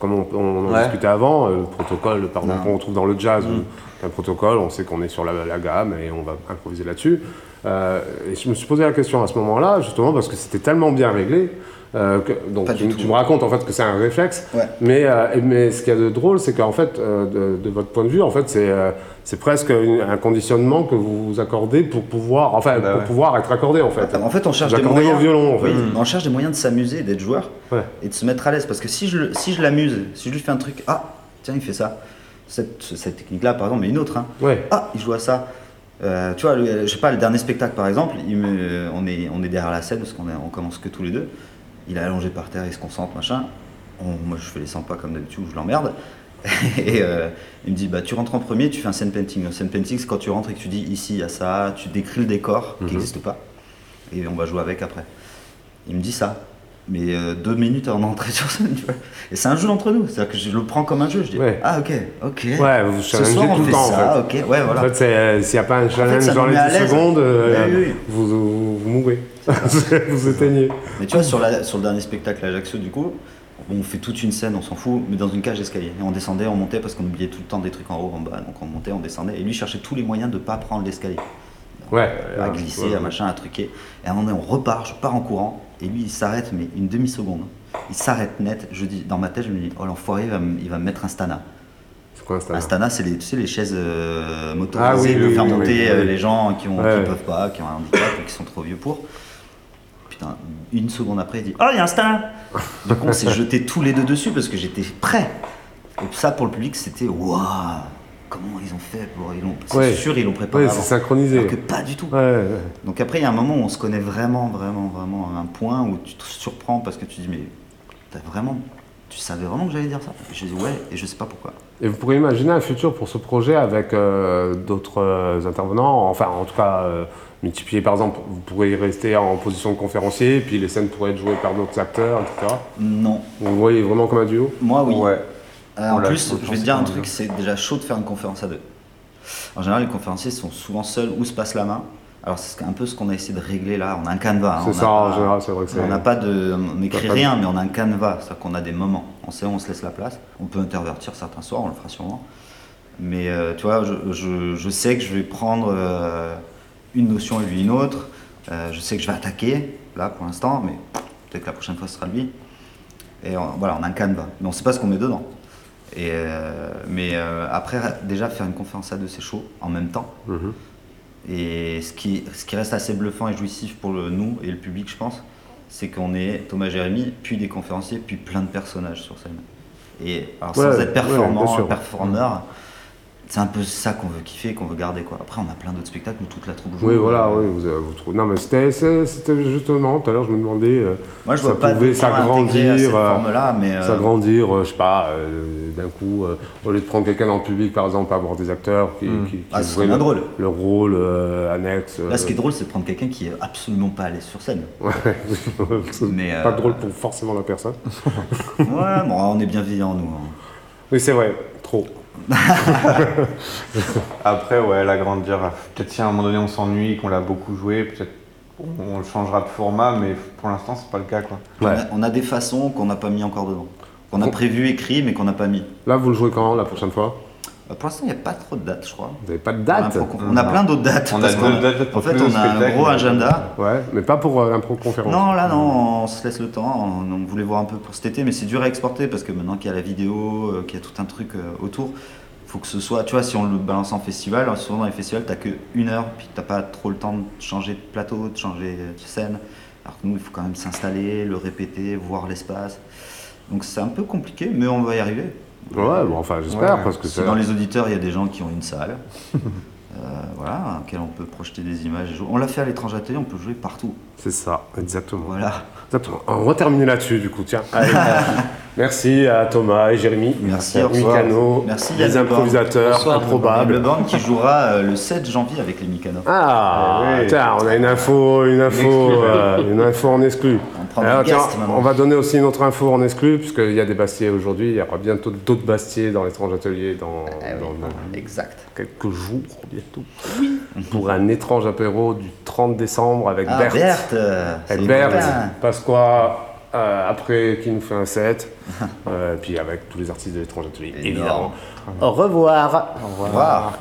comme on, on en Ouais. discutait avant, euh, le protocole, par exemple, Non. qu'on retrouve dans le jazz, Mm. un protocole, on sait qu'on est sur la, la gamme et on va improviser là-dessus. Euh, et je me suis posé la question à ce moment-là, justement, parce que c'était tellement bien réglé. Euh, que, donc tu, me racontes en fait que c'est un réflexe, Ouais. mais, euh, mais ce qu'il y a de drôle, c'est qu'en fait, euh, de, de votre point de vue, en fait, c'est euh, c'est presque une- un conditionnement que vous vous accordez pour pouvoir, enfin, Bah pour ouais. pouvoir être accordé, en fait. En fait, on cherche des moyens. vos violons, en fait. Oui, on cherche des moyens de s'amuser, d'être joueur Ouais. et de se mettre à l'aise. Parce que si je, le- si je l'amuse, si je lui fais un truc, ah, tiens, il fait ça. Cette, cette technique-là, par exemple, mais une autre, hein. Ouais. Ah, il joue à ça. Euh, tu vois, le- je sais pas, le dernier spectacle par exemple, il me- on, est, on est derrière la scène parce qu'on on commence que tous les deux. Il est allongé par terre, il se concentre, machin. On- moi je fais les 100 pas comme d'habitude, je l'emmerde. et euh, il me dit, bah tu rentres en premier, tu fais un scene painting. Un scene painting, c'est quand tu rentres et que tu dis ici, il y a ça, tu décris le décor qui Mhm. n'existe pas. Et on va jouer avec après. Il me dit ça. Mais euh, deux minutes avant d'entrer sur scène, tu vois. Et c'est un jeu entre nous. C'est-à-dire que je le prends comme un jeu. Je dis, Ouais. ah ok, ok. Ouais, vous Ce soir, on tout le temps, ça, en fait. ok. Ouais, voilà. En fait, euh, s'il n'y a pas un challenge ça dans les met à 10 l'aise. secondes, euh, Oui, oui. Vous, vous, vous mourrez. vous éteignez. Mais tu vois, sur, la- sur le dernier spectacle à Ajaccio, du coup, on fait toute une scène, on s'en fout, mais dans une cage d'escalier. Et on descendait, on montait parce qu'on oubliait tout le temps des trucs en haut, en bas. Donc on montait, on descendait. Et lui cherchait tous les moyens de ne pas prendre l'escalier. Ouais. à Ah, glisser, ouais. à machin, à truquer. Et à un moment donné, on repart, je pars en courant. Et lui, il s'arrête, mais une demi-seconde. Il s'arrête net. Je dis, dans ma tête, je me dis, oh l'enfoiré, il va, me- il va me mettre un stana. C'est quoi un stand Un stana, c'est les, tu sais, les chaises euh, Ah motorisées oui, pour oui, faire monter euh, les gens qui ne Ouais. peuvent pas, qui ont un handicap ou qui sont trop vieux pour. Putain, une seconde après, il dit Oh, il y a un coup, on s'est jetés tous les deux dessus parce que j'étais prêt. Et ça, pour le public, c'était Waouh Comment ils ont fait pour. Ils l'ont- C'est Ouais. sûr, ils l'ont préparé. Ouais, c'est synchronisé. Alors que pas du tout. Ouais. Donc après, il y a un moment où on se connaît vraiment, vraiment, vraiment à un point où tu te surprends parce que tu dis, mais t'as vraiment, tu savais vraiment que j'allais dire ça? Et je dis, ouais, et je sais pas pourquoi. Et vous pourriez imaginer un futur pour ce projet avec euh, d'autres euh, intervenants, enfin en tout cas euh, multiplier par exemple, vous pourriez rester en position de conférencier, puis les scènes pourraient être jouées par d'autres acteurs, etc. Non. Vous voyez vraiment comme un duo? Moi, oui. Ouais. Euh, en plus, je vais te dire un truc, c'est déjà chaud de faire une conférence à deux. En général, les conférenciers sont souvent seuls où se passe la main. Alors c'est un peu ce qu'on a essayé de régler là. On a un canevas. hein. C'est ça a en général, c'est vrai que c'est. On n'a pas de, on n'écrit de- rien, mais on a un canevas, c'est-à-dire qu'on a des moments. On sait où on se laisse la place. On peut intervertir certains soirs, on le fera sûrement. Mais euh, tu vois, je, je- je sais que je vais prendre euh, une notion et lui une autre. Euh, je sais que je vais attaquer là pour l'instant, mais peut-être que la prochaine fois ce sera lui. Et on- voilà, on a un canevas, mais on ne sait pas ce qu'on met dedans. Et euh, mais euh, après, déjà faire une conférence à deux, c'est chaud en même temps. Mhm. Et ce qui, ce qui reste assez bluffant et jouissif pour le, nous et le public, je pense, c'est qu'on est Thomas Jérémy, puis des conférenciers, puis plein de personnages sur scène. Et alors, sans Ouais, être ouais, performant, performeur, c'est un peu ça qu'on veut kiffer, qu'on veut garder. Quoi. Après, on a plein d'autres spectacles où toute la troupe joue. Oui, voilà, oui, vous, vous trouvez. Non, mais c'était, justement, tout à l'heure, je me demandais, euh, Moi, je ça vois pas pouvait s'agrandir, euh, forme-là, mais. euh, s'agrandir, euh, je sais pas, euh, d'un coup, euh, au lieu de prendre quelqu'un dans le public, par exemple, avoir des acteurs qui, Mm. qui, qui ah, ce bien le, drôle. le rôle euh, annexe. Là, ce qui est drôle, c'est de prendre quelqu'un qui est absolument pas à l'aise sur scène. Mais, pas drôle pour forcément la personne. ouais, bon, on est bienveillants, nous. hein. Oui, c'est vrai, trop. Après, ouais, l'agrandir. Peut-être si à un moment donné on s'ennuie, qu'on l'a beaucoup joué, peut-être on, le changera de format, mais pour l'instant c'est pas le cas quoi. On, a, on a des façons qu'on n'a pas mis encore dedans. qu'on a prévu, écrit, mais qu'on n'a pas mis. Là, vous le jouez quand la prochaine fois? Pour l'instant, il n'y a pas trop de dates, je crois. Vous n'avez pas de date On a plein d'autres dates. On a d'autres dates pour En fait, on a un gros agenda. Ouais, mais pas pour euh, l'impro-conférence. Non, là, non, on se laisse le temps. On, on voulait voir un peu pour cet été, mais c'est dur à exporter parce que maintenant qu'il y a la vidéo, euh, qu'il y a tout un truc euh, autour, faut que ce soit. Tu vois, si on le balance en festival, alors souvent dans les festivals, t'as que une heure, puis t'as pas trop le temps de changer de plateau, de changer de scène. Alors que nous, il faut quand même s'installer, le répéter, voir l'espace. Donc c'est un peu compliqué, mais on va y arriver. Ouais, bon, enfin, j'espère, Ouais. parce que c'est. dans les auditeurs, il y a des gens qui ont une salle. euh, voilà, à laquelle on peut projeter des images. et jouer. On l'a fait à l'étranger atelier, on peut jouer partout. C'est ça, exactement. Voilà. Exactement. On va terminer là-dessus, du coup, tiens. Allez. Merci à Thomas et Jérémy. Merci, à revoir. Mikano, Merci, les improvisateurs Bonsoir, Le improbables. band qui jouera euh, le 7 janvier avec les Mikano. Ah, Eh oui. tiens, on a une info, une info, euh, une info en exclu. Alors, tiens, on va donner aussi une autre info en exclu, puisqu'il y a des Bastiers aujourd'hui. Il y aura bientôt d'autres Bastiers dans l'étrange atelier dans, Eh oui, dans- dans Exact. quelques jours bientôt. Pour un étrange apéro du 30 décembre avec Ah, Berthe. Berthe, euh, Avec Berthe. Pasqua, euh, après qui nous fait un set, euh, puis avec tous les artistes de l'étrange atelier, Évidemment. évidemment. Au revoir. Au revoir.